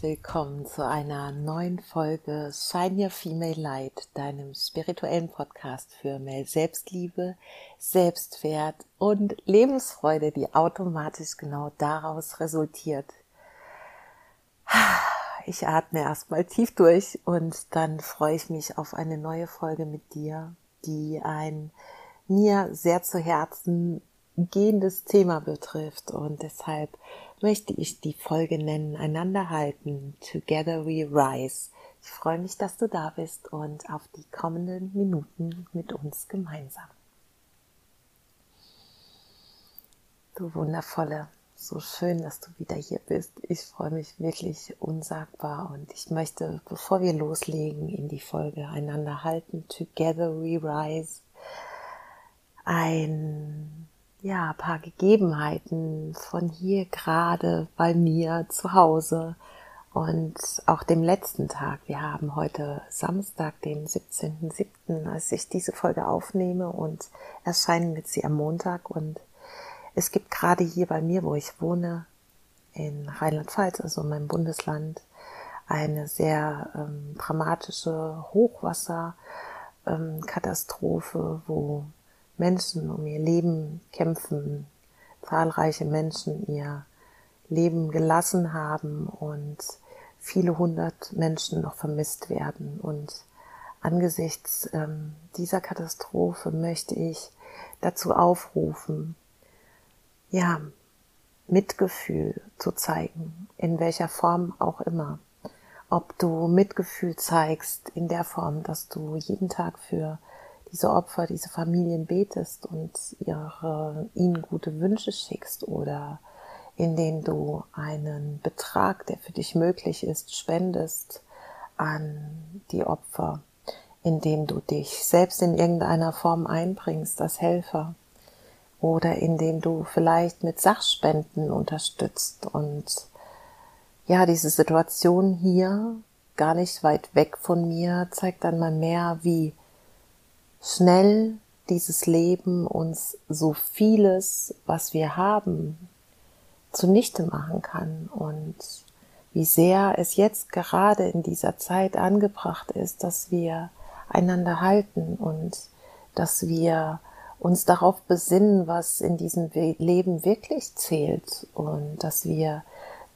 Willkommen zu einer neuen Folge Shine Your Female Light, deinem spirituellen Podcast für mehr Selbstliebe, Selbstwert und Lebensfreude, die automatisch genau daraus resultiert. Ich atme erstmal tief durch und dann freue ich mich auf eine neue Folge mit dir, die ein mir sehr zu Herzen gehendes Thema betrifft und deshalb möchte ich die Folge nennen, einander halten, Together We Rise. Ich freue mich, dass du da bist und auf die kommenden Minuten mit uns gemeinsam. Du wundervolle, so schön, dass du wieder hier bist. Ich freue mich wirklich unsagbar und ich möchte, bevor wir loslegen in die Folge einander halten, Together We Rise, ein ja, paar Gegebenheiten von hier gerade bei mir zu Hause und auch dem letzten Tag. Wir haben heute Samstag, den 17.07., als ich diese Folge aufnehme und erscheinen wird sie am Montag und es gibt gerade hier bei mir, wo ich wohne, in Rheinland-Pfalz, also in meinem Bundesland, eine sehr ähm, dramatische Hochwasserkatastrophe, ähm, wo Menschen um ihr Leben kämpfen, zahlreiche Menschen ihr Leben gelassen haben und viele hundert Menschen noch vermisst werden. Und angesichts ähm, dieser Katastrophe möchte ich dazu aufrufen, ja, Mitgefühl zu zeigen, in welcher Form auch immer. Ob du Mitgefühl zeigst in der Form, dass du jeden Tag für diese Opfer, diese Familien betest und ihre, ihnen gute Wünsche schickst oder in denen du einen Betrag, der für dich möglich ist, spendest an die Opfer, indem du dich selbst in irgendeiner Form einbringst als Helfer oder indem du vielleicht mit Sachspenden unterstützt und ja, diese Situation hier gar nicht weit weg von mir zeigt dann mal mehr, wie schnell dieses Leben uns so vieles, was wir haben, zunichte machen kann. Und wie sehr es jetzt gerade in dieser Zeit angebracht ist, dass wir einander halten und dass wir uns darauf besinnen, was in diesem Leben wirklich zählt und dass wir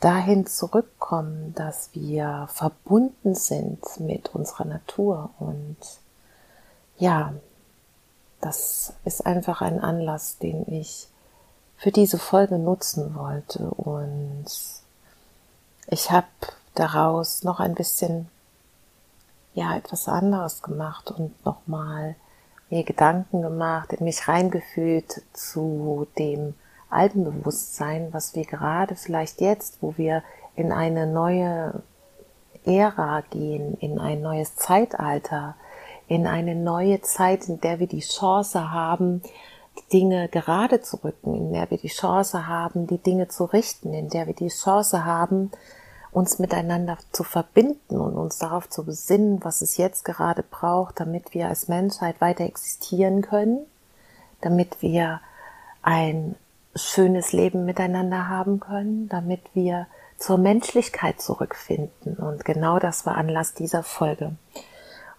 dahin zurückkommen, dass wir verbunden sind mit unserer Natur und ja, das ist einfach ein Anlass, den ich für diese Folge nutzen wollte. Und ich habe daraus noch ein bisschen, ja, etwas anderes gemacht und nochmal mir Gedanken gemacht, in mich reingefühlt zu dem alten Bewusstsein, was wir gerade vielleicht jetzt, wo wir in eine neue Ära gehen, in ein neues Zeitalter, in eine neue Zeit, in der wir die Chance haben, die Dinge gerade zu rücken, in der wir die Chance haben, die Dinge zu richten, in der wir die Chance haben, uns miteinander zu verbinden und uns darauf zu besinnen, was es jetzt gerade braucht, damit wir als Menschheit weiter existieren können, damit wir ein schönes Leben miteinander haben können, damit wir zur Menschlichkeit zurückfinden. Und genau das war Anlass dieser Folge.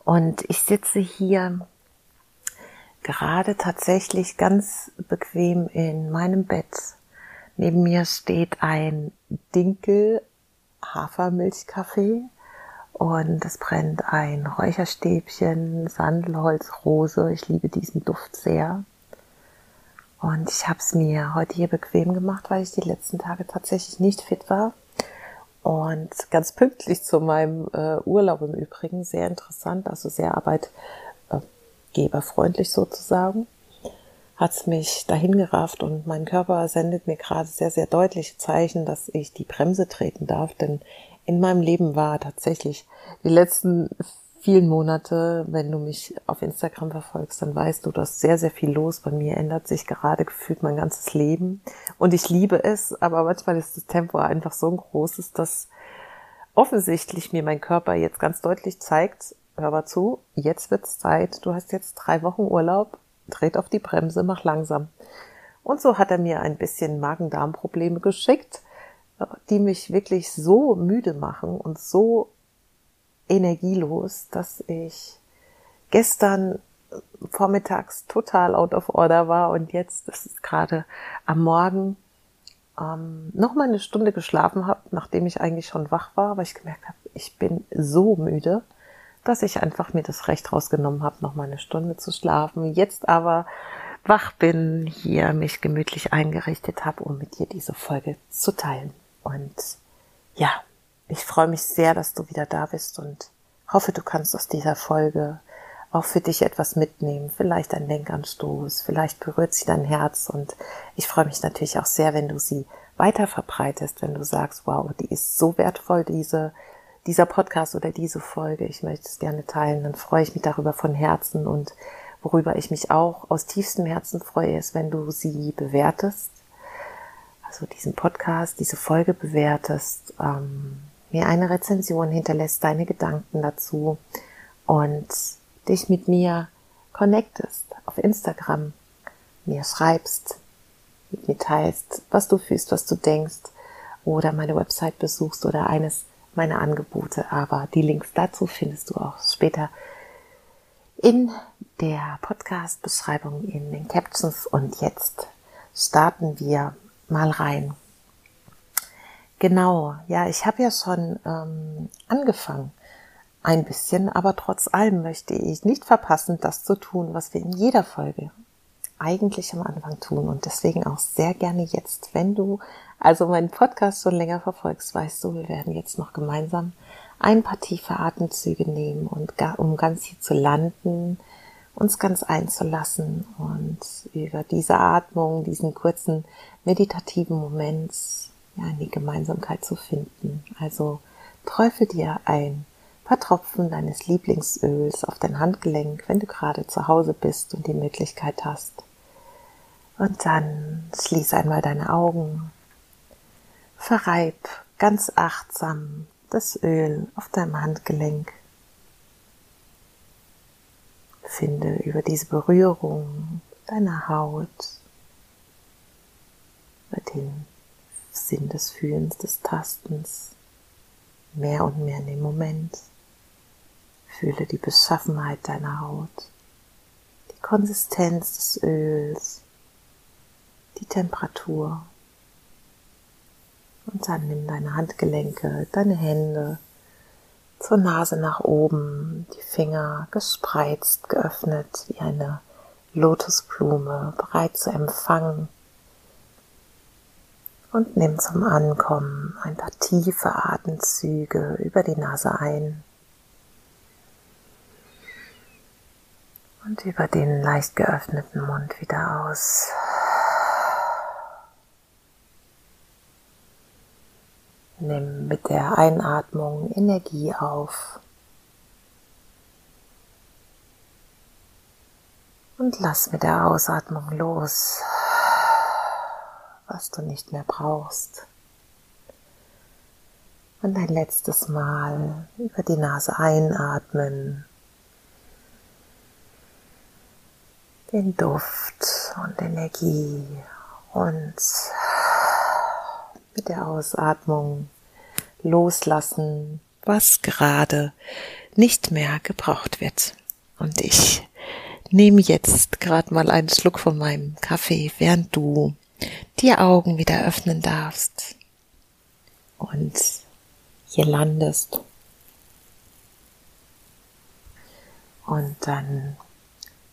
Und ich sitze hier gerade tatsächlich ganz bequem in meinem Bett. Neben mir steht ein Dinkel Hafermilchkaffee und es brennt ein Räucherstäbchen, Sandelholz, Rose. Ich liebe diesen Duft sehr. Und ich habe es mir heute hier bequem gemacht, weil ich die letzten Tage tatsächlich nicht fit war. Und ganz pünktlich zu meinem äh, Urlaub im Übrigen, sehr interessant, also sehr arbeitgeberfreundlich sozusagen, hat's mich dahin gerafft und mein Körper sendet mir gerade sehr, sehr deutliche Zeichen, dass ich die Bremse treten darf, denn in meinem Leben war tatsächlich die letzten vielen Monate, wenn du mich auf Instagram verfolgst, dann weißt du, dass sehr, sehr viel los. Bei mir ändert sich gerade gefühlt mein ganzes Leben. Und ich liebe es, aber manchmal ist das Tempo einfach so ein großes, dass offensichtlich mir mein Körper jetzt ganz deutlich zeigt, hör mal zu, jetzt wird's Zeit, du hast jetzt drei Wochen Urlaub, dreht auf die Bremse, mach langsam. Und so hat er mir ein bisschen Magen-Darm-Probleme geschickt die mich wirklich so müde machen und so energielos, dass ich gestern vormittags total out of order war und jetzt, das ist gerade am Morgen, ähm, noch mal eine Stunde geschlafen habe, nachdem ich eigentlich schon wach war, weil ich gemerkt habe, ich bin so müde, dass ich einfach mir das Recht rausgenommen habe, noch mal eine Stunde zu schlafen. Jetzt aber wach bin, hier mich gemütlich eingerichtet habe, um mit dir diese Folge zu teilen. Und ja, ich freue mich sehr, dass du wieder da bist und hoffe, du kannst aus dieser Folge auch für dich etwas mitnehmen. Vielleicht ein Denkanstoß, vielleicht berührt sie dein Herz und ich freue mich natürlich auch sehr, wenn du sie weiter verbreitest, wenn du sagst, wow, die ist so wertvoll, diese, dieser Podcast oder diese Folge. Ich möchte es gerne teilen. Dann freue ich mich darüber von Herzen und worüber ich mich auch aus tiefstem Herzen freue, ist, wenn du sie bewertest. Also diesen Podcast, diese Folge bewertest, ähm, mir eine Rezension hinterlässt, deine Gedanken dazu und dich mit mir connectest auf Instagram, mir schreibst, mit mir teilst, was du fühlst, was du denkst oder meine Website besuchst oder eines meiner Angebote. Aber die Links dazu findest du auch später in der Podcast-Beschreibung, in den Captions. Und jetzt starten wir mal rein. Genau, ja, ich habe ja schon ähm, angefangen. Ein bisschen, aber trotz allem möchte ich nicht verpassen, das zu tun, was wir in jeder Folge eigentlich am Anfang tun. Und deswegen auch sehr gerne jetzt, wenn du also meinen Podcast schon länger verfolgst, weißt du, wir werden jetzt noch gemeinsam ein paar tiefe Atemzüge nehmen und um ganz hier zu landen, uns ganz einzulassen und über diese Atmung, diesen kurzen meditativen Moment ja, in die Gemeinsamkeit zu finden. Also träufel dir ein paar Tropfen deines Lieblingsöls auf dein Handgelenk, wenn du gerade zu Hause bist und die Möglichkeit hast. Und dann schließ einmal deine Augen. Verreib ganz achtsam das Öl auf deinem Handgelenk. Finde über diese Berührung deiner Haut, über den Sinn des Fühlens, des Tastens, mehr und mehr in den Moment. Fühle die Beschaffenheit deiner Haut, die Konsistenz des Öls, die Temperatur. Und dann nimm deine Handgelenke, deine Hände zur Nase nach oben, die Finger gespreizt, geöffnet wie eine Lotusblume, bereit zu empfangen. Und nimm zum Ankommen ein paar tiefe Atemzüge über die Nase ein. Und über den leicht geöffneten Mund wieder aus. Nimm mit der Einatmung Energie auf. Und lass mit der Ausatmung los, was du nicht mehr brauchst. Und ein letztes Mal über die Nase einatmen den Duft und Energie und mit der Ausatmung loslassen, was gerade nicht mehr gebraucht wird. Und ich nehme jetzt gerade mal einen Schluck von meinem Kaffee, während du die Augen wieder öffnen darfst und hier landest. Und dann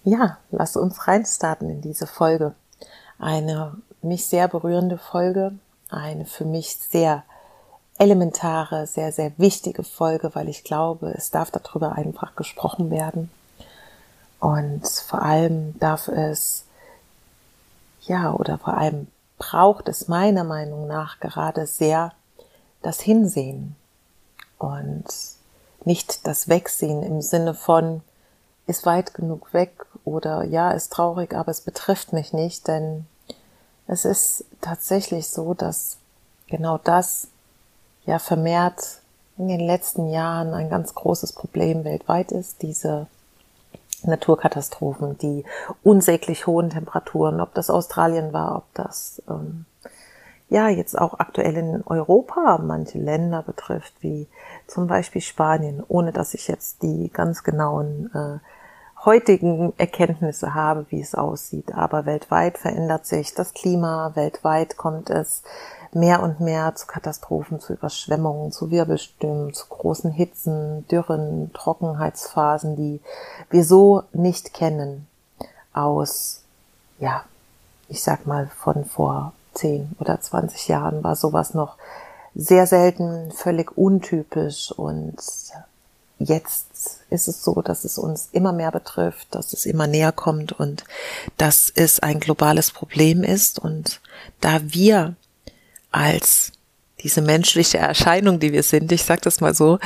ja, lass uns reinstarten in diese Folge. Eine mich sehr berührende Folge, eine für mich sehr elementare, sehr, sehr wichtige Folge, weil ich glaube, es darf darüber einfach gesprochen werden. Und vor allem darf es, ja, oder vor allem braucht es meiner Meinung nach gerade sehr das Hinsehen und nicht das Wegsehen im Sinne von, ist weit genug weg oder ja, ist traurig, aber es betrifft mich nicht, denn es ist tatsächlich so, dass genau das ja vermehrt in den letzten Jahren ein ganz großes Problem weltweit ist, diese Naturkatastrophen, die unsäglich hohen Temperaturen, ob das Australien war, ob das ähm, ja jetzt auch aktuell in Europa manche Länder betrifft, wie zum Beispiel Spanien, ohne dass ich jetzt die ganz genauen äh, heutigen Erkenntnisse habe, wie es aussieht. Aber weltweit verändert sich das Klima, weltweit kommt es mehr und mehr zu Katastrophen, zu Überschwemmungen, zu Wirbelstürmen, zu großen Hitzen, Dürren, Trockenheitsphasen, die wir so nicht kennen aus, ja, ich sag mal von vor 10 oder 20 Jahren war sowas noch sehr selten, völlig untypisch und jetzt ist es so, dass es uns immer mehr betrifft, dass es immer näher kommt und dass es ein globales Problem ist und da wir als diese menschliche Erscheinung, die wir sind, ich sag das mal so,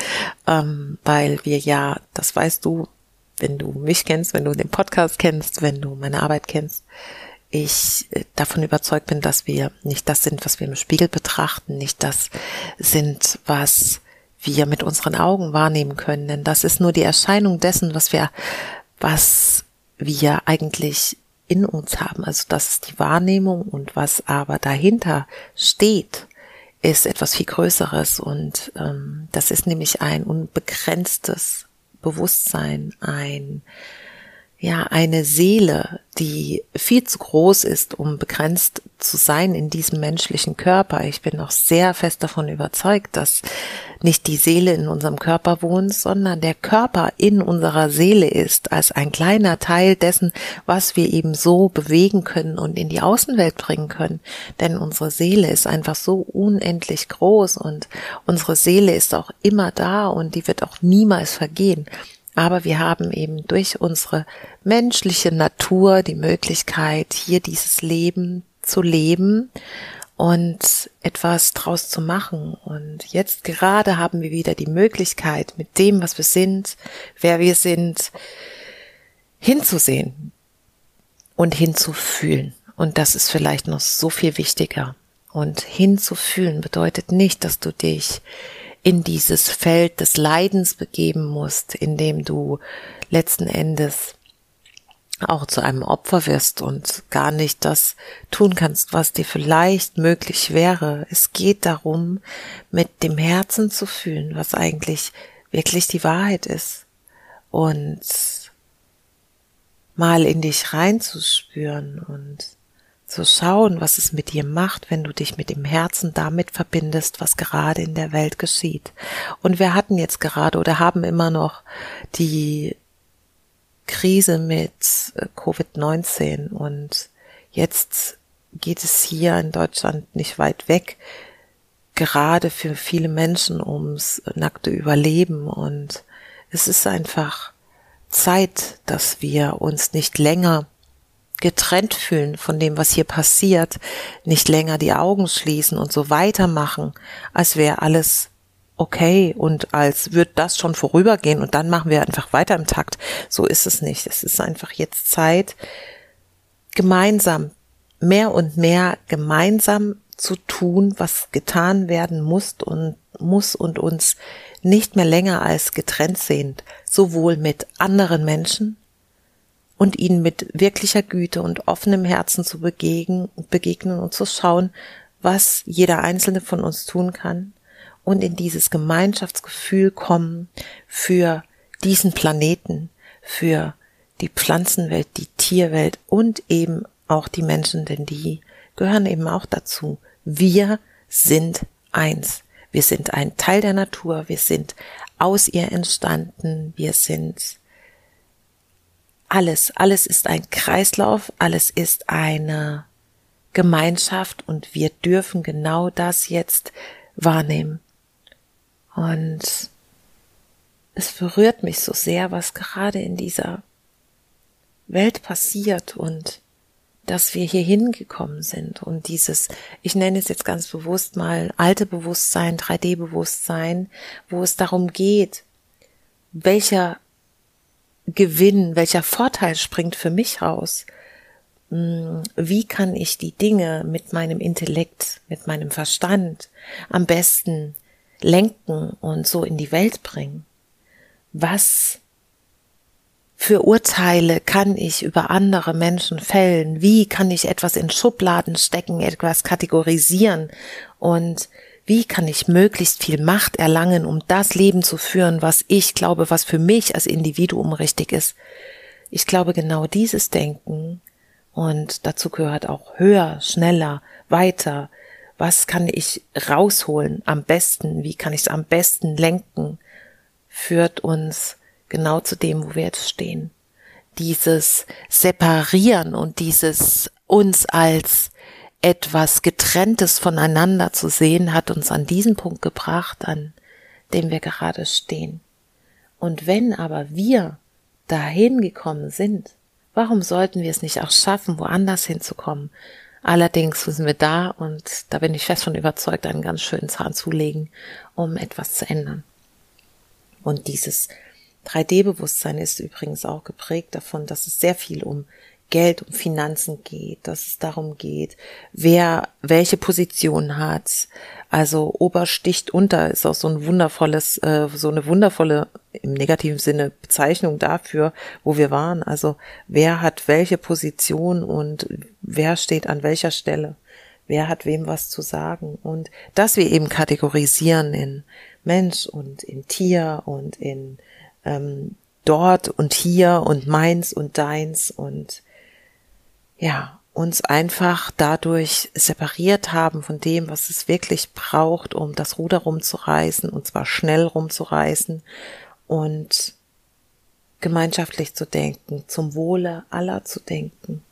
ähm, weil wir ja, das weißt du, wenn du mich kennst, wenn du den Podcast kennst, wenn du meine Arbeit kennst, ich äh, davon überzeugt bin, dass wir nicht das sind, was wir im Spiegel betrachten, nicht das sind, was wir mit unseren Augen wahrnehmen können, denn das ist nur die Erscheinung dessen, was wir, was wir eigentlich in uns haben. Also das ist die Wahrnehmung und was aber dahinter steht, ist etwas viel Größeres und ähm, das ist nämlich ein unbegrenztes Bewusstsein, ein ja eine Seele, die viel zu groß ist, um begrenzt zu sein in diesem menschlichen Körper. Ich bin auch sehr fest davon überzeugt, dass nicht die Seele in unserem Körper wohnt, sondern der Körper in unserer Seele ist, als ein kleiner Teil dessen, was wir eben so bewegen können und in die Außenwelt bringen können. Denn unsere Seele ist einfach so unendlich groß und unsere Seele ist auch immer da und die wird auch niemals vergehen. Aber wir haben eben durch unsere menschliche Natur die Möglichkeit, hier dieses Leben zu leben und etwas draus zu machen. Und jetzt gerade haben wir wieder die Möglichkeit, mit dem, was wir sind, wer wir sind, hinzusehen und hinzufühlen. Und das ist vielleicht noch so viel wichtiger. Und hinzufühlen bedeutet nicht, dass du dich in dieses Feld des Leidens begeben musst, in dem du letzten Endes auch zu einem Opfer wirst und gar nicht das tun kannst, was dir vielleicht möglich wäre. Es geht darum, mit dem Herzen zu fühlen, was eigentlich wirklich die Wahrheit ist und mal in dich reinzuspüren und zu schauen, was es mit dir macht, wenn du dich mit dem Herzen damit verbindest, was gerade in der Welt geschieht. Und wir hatten jetzt gerade oder haben immer noch die Krise mit äh, Covid-19 und jetzt geht es hier in Deutschland nicht weit weg, gerade für viele Menschen ums nackte Überleben und es ist einfach Zeit, dass wir uns nicht länger getrennt fühlen von dem, was hier passiert, nicht länger die Augen schließen und so weitermachen, als wäre alles okay und als wird das schon vorübergehen und dann machen wir einfach weiter im Takt. So ist es nicht. Es ist einfach jetzt Zeit, gemeinsam, mehr und mehr gemeinsam zu tun, was getan werden muss und muss und uns nicht mehr länger als getrennt sehen, sowohl mit anderen Menschen und ihnen mit wirklicher Güte und offenem Herzen zu begegnen, begegnen und zu schauen, was jeder einzelne von uns tun kann und in dieses Gemeinschaftsgefühl kommen für diesen Planeten, für die Pflanzenwelt, die Tierwelt und eben auch die Menschen, denn die gehören eben auch dazu. Wir sind eins. Wir sind ein Teil der Natur. Wir sind aus ihr entstanden. Wir sind alles. Alles ist ein Kreislauf. Alles ist eine Gemeinschaft und wir dürfen genau das jetzt wahrnehmen. Und es berührt mich so sehr, was gerade in dieser Welt passiert und dass wir hier hingekommen sind und dieses, ich nenne es jetzt ganz bewusst mal alte Bewusstsein, 3D-Bewusstsein, wo es darum geht, welcher Gewinn, welcher Vorteil springt für mich raus? Hm, wie kann ich die Dinge mit meinem Intellekt, mit meinem Verstand am besten lenken und so in die Welt bringen? Was für Urteile kann ich über andere Menschen fällen? Wie kann ich etwas in Schubladen stecken, etwas kategorisieren? Und wie kann ich möglichst viel Macht erlangen, um das Leben zu führen, was ich glaube, was für mich als Individuum richtig ist? Ich glaube, genau dieses Denken und dazu gehört auch höher, schneller, weiter. Was kann ich rausholen am besten? Wie kann ich es am besten lenken? Führt uns genau zu dem, wo wir jetzt stehen. Dieses Separieren und dieses uns als etwas Getrenntes voneinander zu sehen, hat uns an diesen Punkt gebracht, an dem wir gerade stehen. Und wenn aber wir dahin gekommen sind, warum sollten wir es nicht auch schaffen, woanders hinzukommen? Allerdings müssen wir da, und da bin ich fest von überzeugt, einen ganz schönen Zahn zulegen, um etwas zu ändern. Und dieses 3D-Bewusstsein ist übrigens auch geprägt davon, dass es sehr viel um Geld, um Finanzen geht, dass es darum geht, wer welche Position hat. Also Ober sticht unter ist auch so ein wundervolles, äh, so eine wundervolle im negativen Sinne Bezeichnung dafür, wo wir waren. Also wer hat welche Position und wer steht an welcher Stelle. Wer hat wem was zu sagen? Und dass wir eben kategorisieren in Mensch und in Tier und in ähm, dort und hier und meins und deins und ja, uns einfach dadurch separiert haben von dem, was es wirklich braucht, um das Ruder rumzureißen und zwar schnell rumzureißen und gemeinschaftlich zu denken, zum Wohle aller zu denken.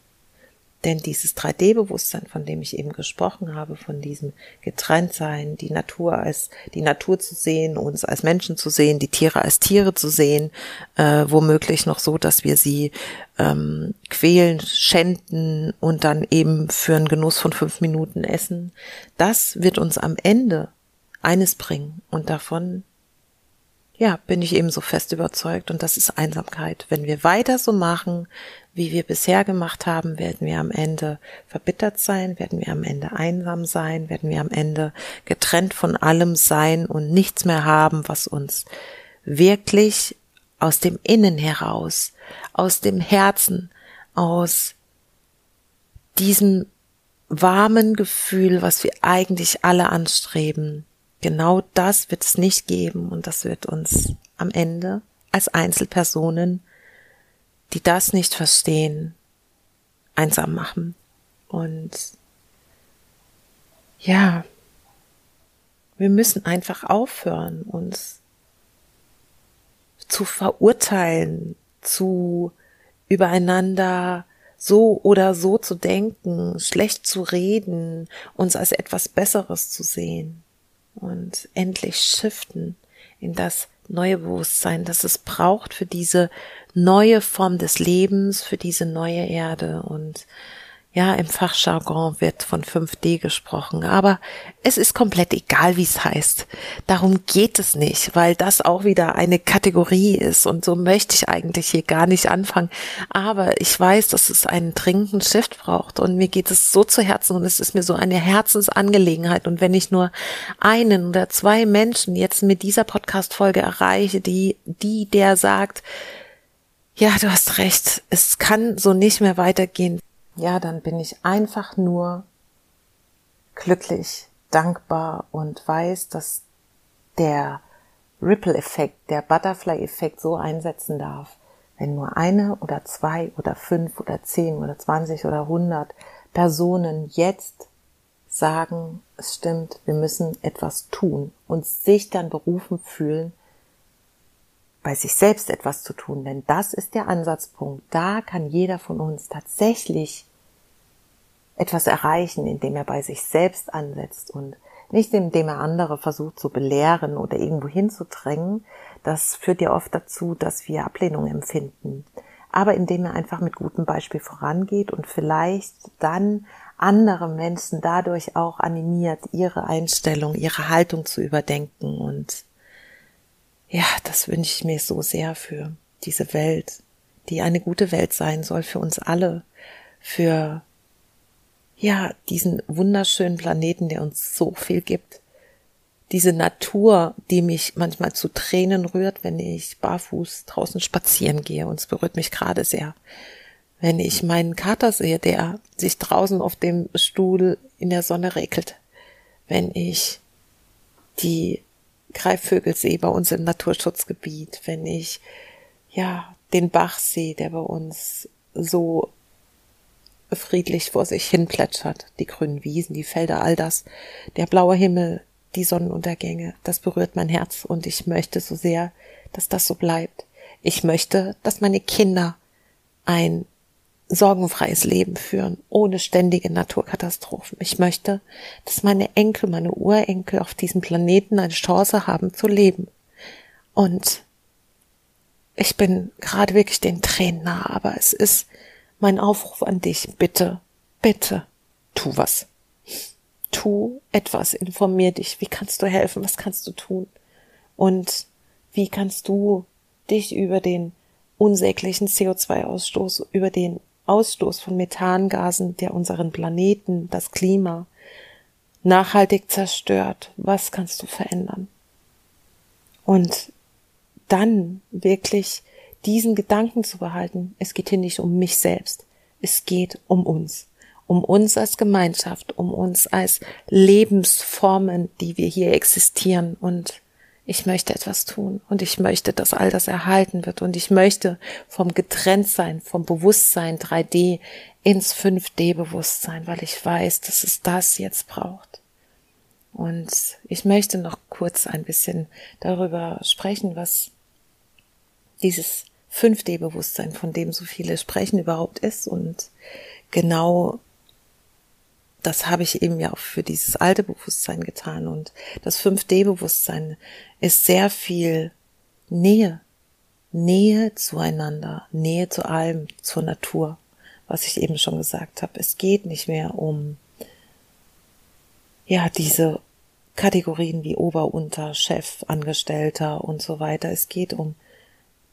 Denn dieses 3D-Bewusstsein, von dem ich eben gesprochen habe, von diesem Getrenntsein, die Natur als die Natur zu sehen, uns als Menschen zu sehen, die Tiere als Tiere zu sehen, äh, womöglich noch so, dass wir sie ähm, quälen, schänden und dann eben für einen Genuss von fünf Minuten essen, das wird uns am Ende eines bringen und davon ja, bin ich eben so fest überzeugt und das ist Einsamkeit. Wenn wir weiter so machen, wie wir bisher gemacht haben, werden wir am Ende verbittert sein, werden wir am Ende einsam sein, werden wir am Ende getrennt von allem sein und nichts mehr haben, was uns wirklich aus dem Innen heraus, aus dem Herzen, aus diesem warmen Gefühl, was wir eigentlich alle anstreben, genau das wird es nicht geben und das wird uns am Ende als Einzelpersonen die das nicht verstehen, einsam machen. Und ja, wir müssen einfach aufhören, uns zu verurteilen, zu übereinander so oder so zu denken, schlecht zu reden, uns als etwas Besseres zu sehen und endlich shiften in das neue Bewusstsein, das es braucht für diese neue Form des Lebens, für diese neue Erde. Und ja, im Fachjargon wird von 5D gesprochen, aber es ist komplett egal, wie es heißt. Darum geht es nicht, weil das auch wieder eine Kategorie ist und so möchte ich eigentlich hier gar nicht anfangen. Aber ich weiß, dass es einen dringenden Shift braucht und mir geht es so zu Herzen und es ist mir so eine Herzensangelegenheit und wenn ich nur einen oder zwei Menschen jetzt mit dieser Podcast-Folge erreiche, die, die der sagt, ja, du hast recht, es kann so nicht mehr weitergehen ja, dann bin ich einfach nur glücklich, dankbar und weiß, dass der Ripple-Effekt, der Butterfly-Effekt so einsetzen darf, wenn nur eine oder zwei oder fünf oder zehn oder zwanzig oder hundert Personen jetzt sagen, es stimmt, wir müssen etwas tun und sich dann berufen fühlen, bei sich selbst etwas zu tun, denn das ist der Ansatzpunkt. Da kann jeder von uns tatsächlich etwas erreichen, indem er bei sich selbst ansetzt und nicht indem er andere versucht zu belehren oder irgendwo hinzudrängen. Das führt ja oft dazu, dass wir Ablehnung empfinden. Aber indem er einfach mit gutem Beispiel vorangeht und vielleicht dann andere Menschen dadurch auch animiert, ihre Einstellung, ihre Haltung zu überdenken und ja, das wünsche ich mir so sehr für diese Welt, die eine gute Welt sein soll für uns alle, für ja, diesen wunderschönen Planeten, der uns so viel gibt, diese Natur, die mich manchmal zu Tränen rührt, wenn ich barfuß draußen spazieren gehe. Und es berührt mich gerade sehr. Wenn ich meinen Kater sehe, der sich draußen auf dem Stuhl in der Sonne regelt. Wenn ich die Greifvögel sehe bei uns im Naturschutzgebiet. Wenn ich, ja, den Bach sehe, der bei uns so friedlich vor sich hin plätschert, die grünen Wiesen, die Felder, all das, der blaue Himmel, die Sonnenuntergänge, das berührt mein Herz und ich möchte so sehr, dass das so bleibt. Ich möchte, dass meine Kinder ein sorgenfreies Leben führen, ohne ständige Naturkatastrophen. Ich möchte, dass meine Enkel, meine Urenkel auf diesem Planeten eine Chance haben zu leben. Und ich bin gerade wirklich den Tränen nah, aber es ist mein Aufruf an dich, bitte, bitte, tu was. Tu etwas, informier dich. Wie kannst du helfen? Was kannst du tun? Und wie kannst du dich über den unsäglichen CO2-Ausstoß, über den Ausstoß von Methangasen, der unseren Planeten, das Klima nachhaltig zerstört, was kannst du verändern? Und dann wirklich diesen Gedanken zu behalten, es geht hier nicht um mich selbst, es geht um uns, um uns als Gemeinschaft, um uns als Lebensformen, die wir hier existieren. Und ich möchte etwas tun und ich möchte, dass all das erhalten wird und ich möchte vom Getrenntsein, vom Bewusstsein 3D ins 5D-Bewusstsein, weil ich weiß, dass es das jetzt braucht. Und ich möchte noch kurz ein bisschen darüber sprechen, was dieses 5D-Bewusstsein, von dem so viele sprechen, überhaupt ist. Und genau das habe ich eben ja auch für dieses alte Bewusstsein getan. Und das 5D-Bewusstsein ist sehr viel Nähe. Nähe zueinander, Nähe zu allem, zur Natur, was ich eben schon gesagt habe. Es geht nicht mehr um, ja, diese Kategorien wie Ober, Unter, Chef, Angestellter und so weiter. Es geht um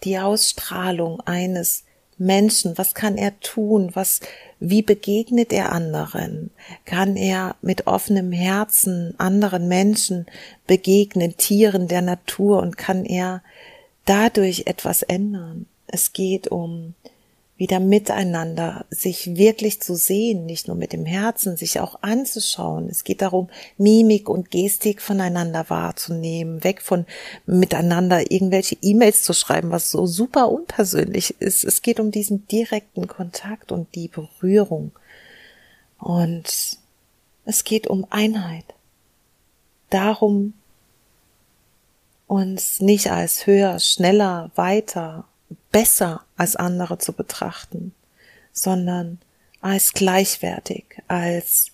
die Ausstrahlung eines Menschen, was kann er tun, was, wie begegnet er anderen? Kann er mit offenem Herzen anderen Menschen begegnen, Tieren der Natur und kann er dadurch etwas ändern? Es geht um wieder miteinander, sich wirklich zu sehen, nicht nur mit dem Herzen, sich auch anzuschauen. Es geht darum, Mimik und Gestik voneinander wahrzunehmen, weg von miteinander irgendwelche E-Mails zu schreiben, was so super unpersönlich ist. Es geht um diesen direkten Kontakt und die Berührung. Und es geht um Einheit. Darum, uns nicht als höher, schneller, weiter besser als andere zu betrachten, sondern als gleichwertig, als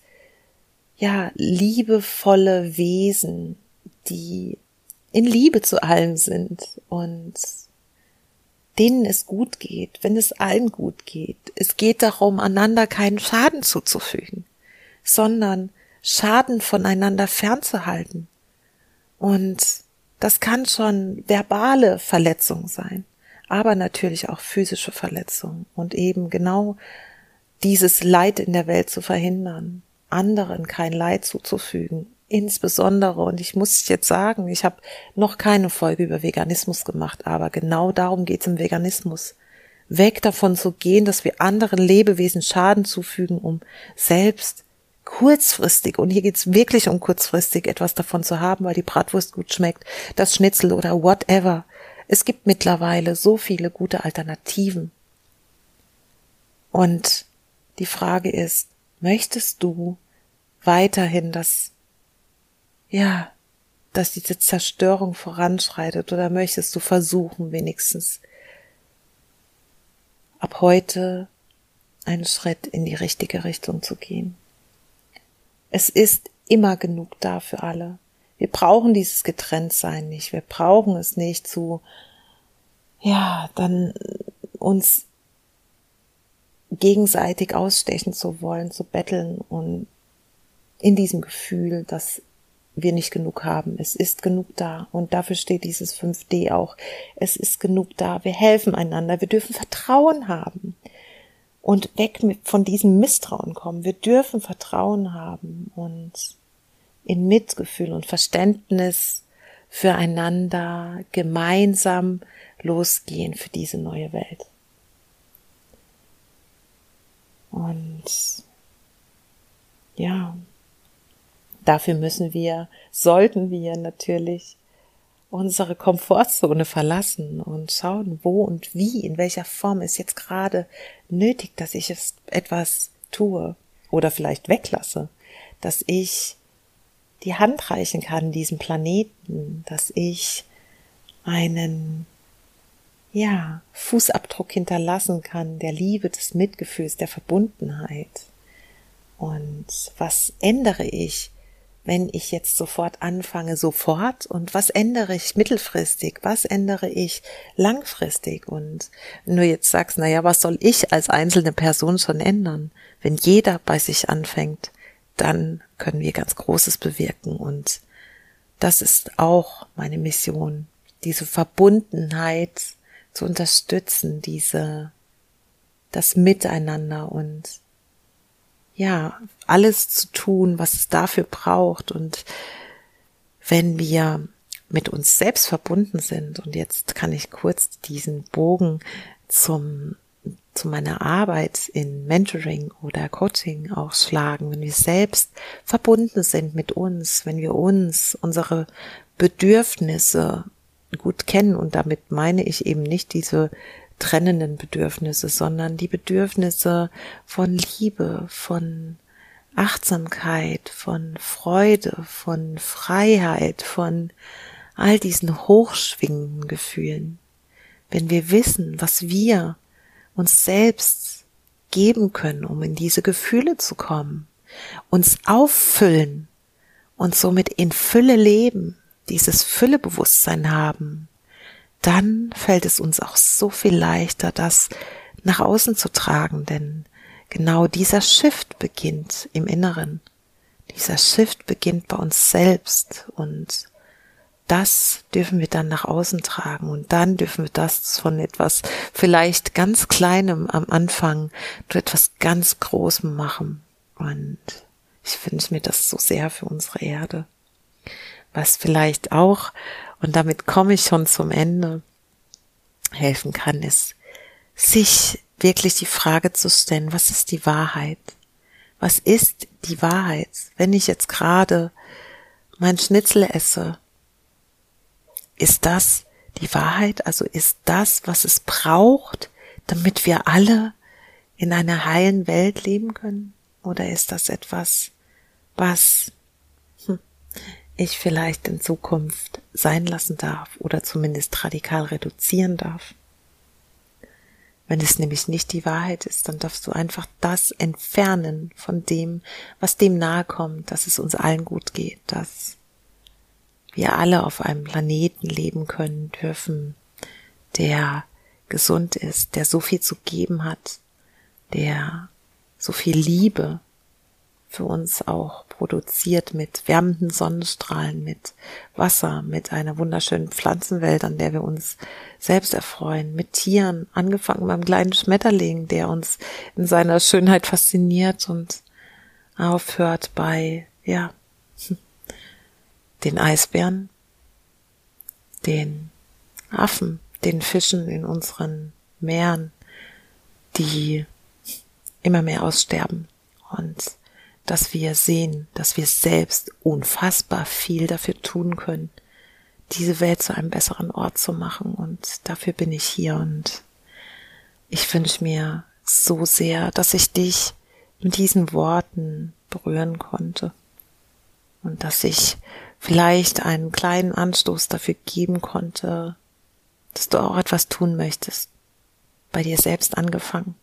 ja, liebevolle Wesen, die in Liebe zu allem sind und denen es gut geht, wenn es allen gut geht. Es geht darum, einander keinen Schaden zuzufügen, sondern Schaden voneinander fernzuhalten. Und das kann schon verbale Verletzung sein aber natürlich auch physische Verletzungen und eben genau dieses Leid in der Welt zu verhindern, anderen kein Leid zuzufügen, insbesondere, und ich muss jetzt sagen, ich habe noch keine Folge über Veganismus gemacht, aber genau darum geht es im Veganismus. Weg davon zu gehen, dass wir anderen Lebewesen Schaden zufügen, um selbst kurzfristig, und hier geht's wirklich um kurzfristig etwas davon zu haben, weil die Bratwurst gut schmeckt, das Schnitzel oder whatever, es gibt mittlerweile so viele gute Alternativen. Und die Frage ist, möchtest du weiterhin, dass, ja, dass diese Zerstörung voranschreitet oder möchtest du versuchen, wenigstens ab heute einen Schritt in die richtige Richtung zu gehen? Es ist immer genug da für alle. Wir brauchen dieses Getrenntsein nicht. Wir brauchen es nicht zu, ja, dann uns gegenseitig ausstechen zu wollen, zu betteln und in diesem Gefühl, dass wir nicht genug haben. Es ist genug da. Und dafür steht dieses 5D auch. Es ist genug da. Wir helfen einander. Wir dürfen Vertrauen haben. Und weg von diesem Misstrauen kommen. Wir dürfen Vertrauen haben. Und in Mitgefühl und Verständnis füreinander gemeinsam losgehen für diese neue Welt. Und ja, dafür müssen wir, sollten wir natürlich unsere Komfortzone verlassen und schauen, wo und wie, in welcher Form ist jetzt gerade nötig, dass ich es etwas tue oder vielleicht weglasse, dass ich die Hand reichen kann, diesem Planeten, dass ich einen, ja, Fußabdruck hinterlassen kann, der Liebe, des Mitgefühls, der Verbundenheit. Und was ändere ich, wenn ich jetzt sofort anfange, sofort? Und was ändere ich mittelfristig, was ändere ich langfristig? Und du jetzt sagst, na ja, was soll ich als einzelne Person schon ändern, wenn jeder bei sich anfängt, dann können wir ganz Großes bewirken und das ist auch meine Mission, diese Verbundenheit zu unterstützen, diese, das Miteinander und ja, alles zu tun, was es dafür braucht. Und wenn wir mit uns selbst verbunden sind, und jetzt kann ich kurz diesen Bogen zum, zu meiner Arbeit in Mentoring oder Coaching auch schlagen, wenn wir selbst verbunden sind mit uns, wenn wir uns, unsere Bedürfnisse gut kennen, und damit meine ich eben nicht diese trennenden Bedürfnisse, sondern die Bedürfnisse von Liebe, von Achtsamkeit, von Freude, von Freiheit, von all diesen hochschwingenden Gefühlen. Wenn wir wissen, was wir uns selbst geben können, um in diese Gefühle zu kommen, uns auffüllen und somit in Fülle leben, dieses Füllebewusstsein haben, dann fällt es uns auch so viel leichter, das nach außen zu tragen, denn genau dieser Shift beginnt im Inneren. Dieser Shift beginnt bei uns selbst und das dürfen wir dann nach außen tragen und dann dürfen wir das von etwas vielleicht ganz Kleinem am Anfang zu etwas ganz Großem machen. Und ich wünsche mir das so sehr für unsere Erde. Was vielleicht auch und damit komme ich schon zum Ende, helfen kann, ist, sich wirklich die Frage zu stellen, was ist die Wahrheit? Was ist die Wahrheit? Wenn ich jetzt gerade mein Schnitzel esse, ist das die Wahrheit? Also ist das, was es braucht, damit wir alle in einer heilen Welt leben können? Oder ist das etwas, was ich vielleicht in Zukunft sein lassen darf oder zumindest radikal reduzieren darf. Wenn es nämlich nicht die Wahrheit ist, dann darfst du einfach das entfernen von dem, was dem nahe kommt, dass es uns allen gut geht, dass wir alle auf einem Planeten leben können dürfen, der gesund ist, der so viel zu geben hat, der so viel Liebe für uns auch produziert mit wärmenden Sonnenstrahlen, mit Wasser, mit einer wunderschönen Pflanzenwelt, an der wir uns selbst erfreuen, mit Tieren, angefangen beim kleinen Schmetterling, der uns in seiner Schönheit fasziniert und aufhört bei, ja, den Eisbären, den Affen, den Fischen in unseren Meeren, die immer mehr aussterben und dass wir sehen, dass wir selbst unfassbar viel dafür tun können, diese Welt zu einem besseren Ort zu machen. Und dafür bin ich hier. Und ich wünsche mir so sehr, dass ich dich mit diesen Worten berühren konnte. Und dass ich vielleicht einen kleinen Anstoß dafür geben konnte, dass du auch etwas tun möchtest. Bei dir selbst angefangen.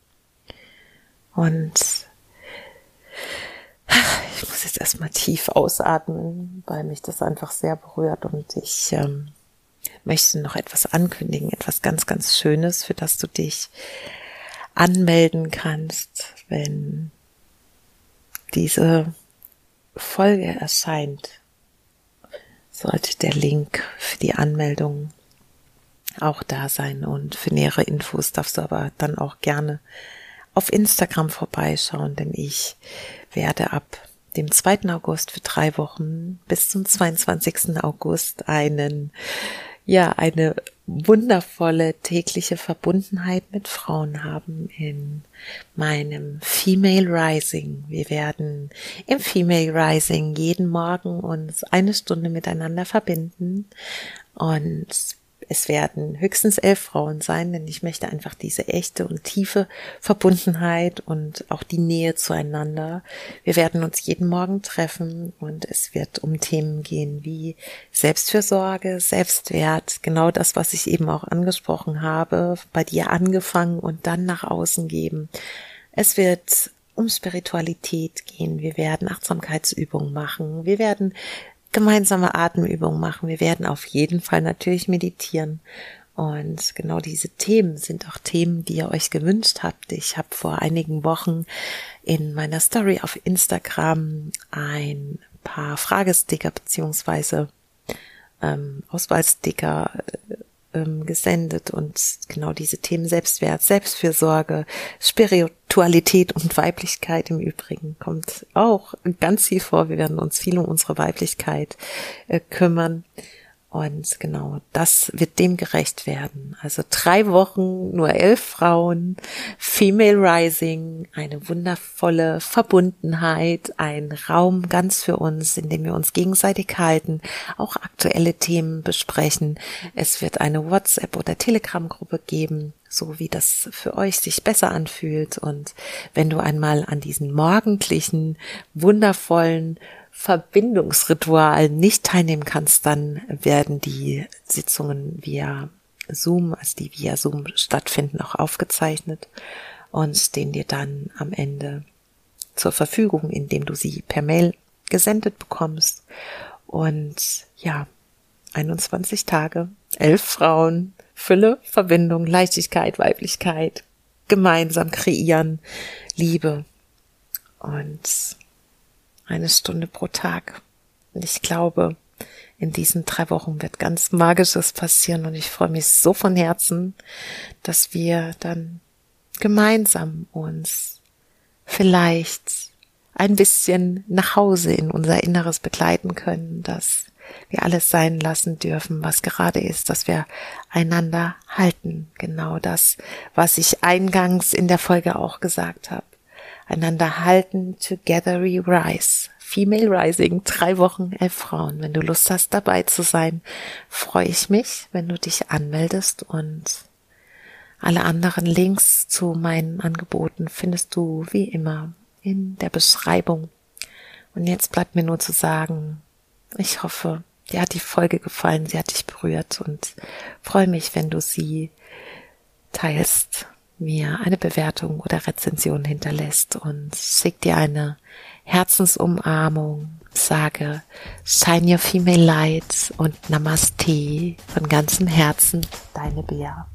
Und ich muss jetzt erstmal tief ausatmen, weil mich das einfach sehr berührt und ich ähm, möchte noch etwas ankündigen, etwas ganz, ganz Schönes, für das du dich anmelden kannst, wenn diese Folge erscheint. Sollte der Link für die Anmeldung auch da sein und für nähere Infos darfst du aber dann auch gerne auf Instagram vorbeischauen, denn ich werde ab dem 2. August für drei Wochen bis zum 22. August einen, ja, eine wundervolle tägliche Verbundenheit mit Frauen haben in meinem Female Rising. Wir werden im Female Rising jeden Morgen uns eine Stunde miteinander verbinden und es werden höchstens elf Frauen sein, denn ich möchte einfach diese echte und tiefe Verbundenheit und auch die Nähe zueinander. Wir werden uns jeden Morgen treffen und es wird um Themen gehen wie Selbstfürsorge, Selbstwert, genau das, was ich eben auch angesprochen habe, bei dir angefangen und dann nach außen geben. Es wird um Spiritualität gehen. Wir werden Achtsamkeitsübungen machen. Wir werden gemeinsame Atemübungen machen. Wir werden auf jeden Fall natürlich meditieren. Und genau diese Themen sind auch Themen, die ihr euch gewünscht habt. Ich habe vor einigen Wochen in meiner Story auf Instagram ein paar Fragesticker beziehungsweise ähm, Auswahlsticker äh, ähm, gesendet und genau diese Themen Selbstwert, Selbstfürsorge, Spiritualität und Weiblichkeit im Übrigen kommt auch ganz viel vor. Wir werden uns viel um unsere Weiblichkeit äh, kümmern. Und genau, das wird dem gerecht werden. Also drei Wochen, nur elf Frauen, Female Rising, eine wundervolle Verbundenheit, ein Raum ganz für uns, in dem wir uns gegenseitig halten, auch aktuelle Themen besprechen. Es wird eine WhatsApp- oder Telegram-Gruppe geben, so wie das für euch sich besser anfühlt. Und wenn du einmal an diesen morgendlichen, wundervollen, Verbindungsritual nicht teilnehmen kannst, dann werden die Sitzungen via Zoom, also die via Zoom stattfinden, auch aufgezeichnet und stehen dir dann am Ende zur Verfügung, indem du sie per Mail gesendet bekommst. Und ja, 21 Tage, elf Frauen, Fülle, Verbindung, Leichtigkeit, Weiblichkeit, gemeinsam kreieren, Liebe. Und eine Stunde pro Tag. Und ich glaube, in diesen drei Wochen wird ganz Magisches passieren und ich freue mich so von Herzen, dass wir dann gemeinsam uns vielleicht ein bisschen nach Hause in unser Inneres begleiten können, dass wir alles sein lassen dürfen, was gerade ist, dass wir einander halten. Genau das, was ich eingangs in der Folge auch gesagt habe einander halten, together we rise. Female Rising, drei Wochen, elf Frauen. Wenn du Lust hast, dabei zu sein, freue ich mich, wenn du dich anmeldest und alle anderen Links zu meinen Angeboten findest du wie immer in der Beschreibung. Und jetzt bleibt mir nur zu sagen, ich hoffe, dir hat die Folge gefallen, sie hat dich berührt und freue mich, wenn du sie teilst mir eine Bewertung oder Rezension hinterlässt und schick dir eine Herzensumarmung, sage Shine Your Female Light und Namaste von ganzem Herzen, deine Bea.